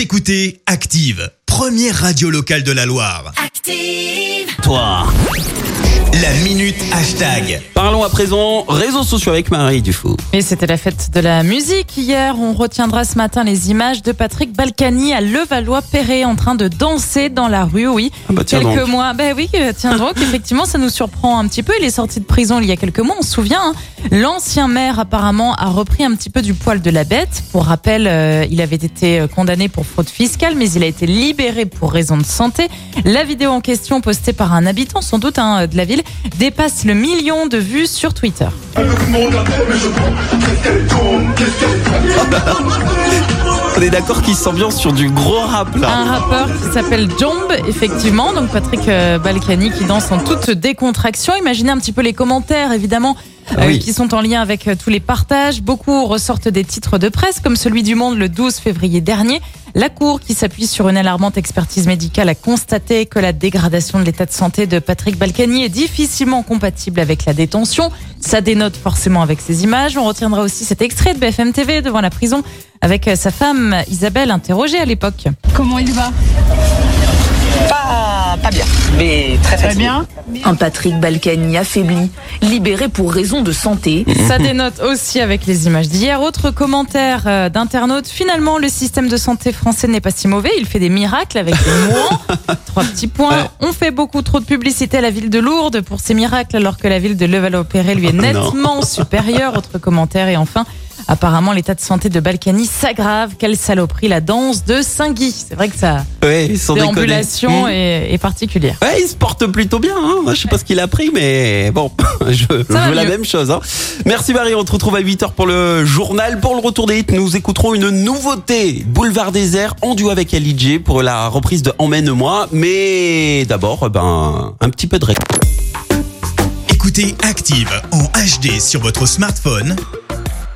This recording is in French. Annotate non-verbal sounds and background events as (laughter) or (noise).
Vous écoutez Active, première radio locale de la Loire. Active. Toi. La minute hashtag. Parlons à présent réseaux sociaux avec Marie Dufour. Et c'était la fête de la musique hier. On retiendra ce matin les images de Patrick Balkany à Levallois-Perret en train de danser dans la rue. Oui, Ah bah tiens quelques donc. mois. Ben oui, euh, tiens donc. (laughs) effectivement, ça nous surprend un petit peu. Il est sorti de prison il y a quelques mois. On se souvient. hein. L'ancien maire apparemment a repris un petit peu du poil de la bête. Pour rappel, euh, il avait été euh, condamné pour fraude fiscale, mais il a été libéré pour raison de santé. La vidéo en question, postée par un habitant sans doute hein, de la ville, dépasse le million de vues sur Twitter. On est d'accord qu'il s'ambiance sur du gros rap là. Un rappeur qui s'appelle Jomb, effectivement. Donc Patrick euh, Balkany qui danse en toute décontraction. Imaginez un petit peu les commentaires, évidemment, oui. qui sont en lien avec euh, tous les partages. Beaucoup ressortent des titres de presse, comme celui du Monde le 12 février dernier. La Cour, qui s'appuie sur une alarmante expertise médicale, a constaté que la dégradation de l'état de santé de Patrick Balkany est difficilement compatible avec la détention. Ça dénote forcément avec ces images. On retiendra aussi cet extrait de BFM TV devant la prison avec euh, sa femme Isabelle interrogée à l'époque. Comment il va? Pas, pas bien, très bien. Un Patrick Balkany affaibli, libéré pour raison de santé. Ça dénote aussi avec les images d'hier. Autre commentaire euh, d'internaute. Finalement, le système de santé français n'est pas si mauvais. Il fait des miracles avec des. (laughs) Trois petits points. On fait beaucoup trop de publicité à la ville de Lourdes pour ces miracles, alors que la ville de Levallois-Perret lui est non. nettement supérieure. Autre commentaire. Et enfin, apparemment, l'état de santé de Balkany s'aggrave. Quelle saloperie, la danse de Saint-Guy. C'est vrai que sa Ouais, sans déconner. déambulation Mmh. est, est particulière. Ouais, il se porte plutôt bien. Hein. Moi, je sais pas ce qu'il a pris, mais bon, (laughs) je, veux la mieux. même chose. Hein. Merci Marie, on te retrouve à 8h pour le journal. Pour le retour des hits, nous écouterons une nouveauté. Boulevard désert en duo avec Ali pour la reprise de Emmène-moi. Mais d'abord, ben, un petit peu de ré- Écoutez Active en HD sur votre smartphone,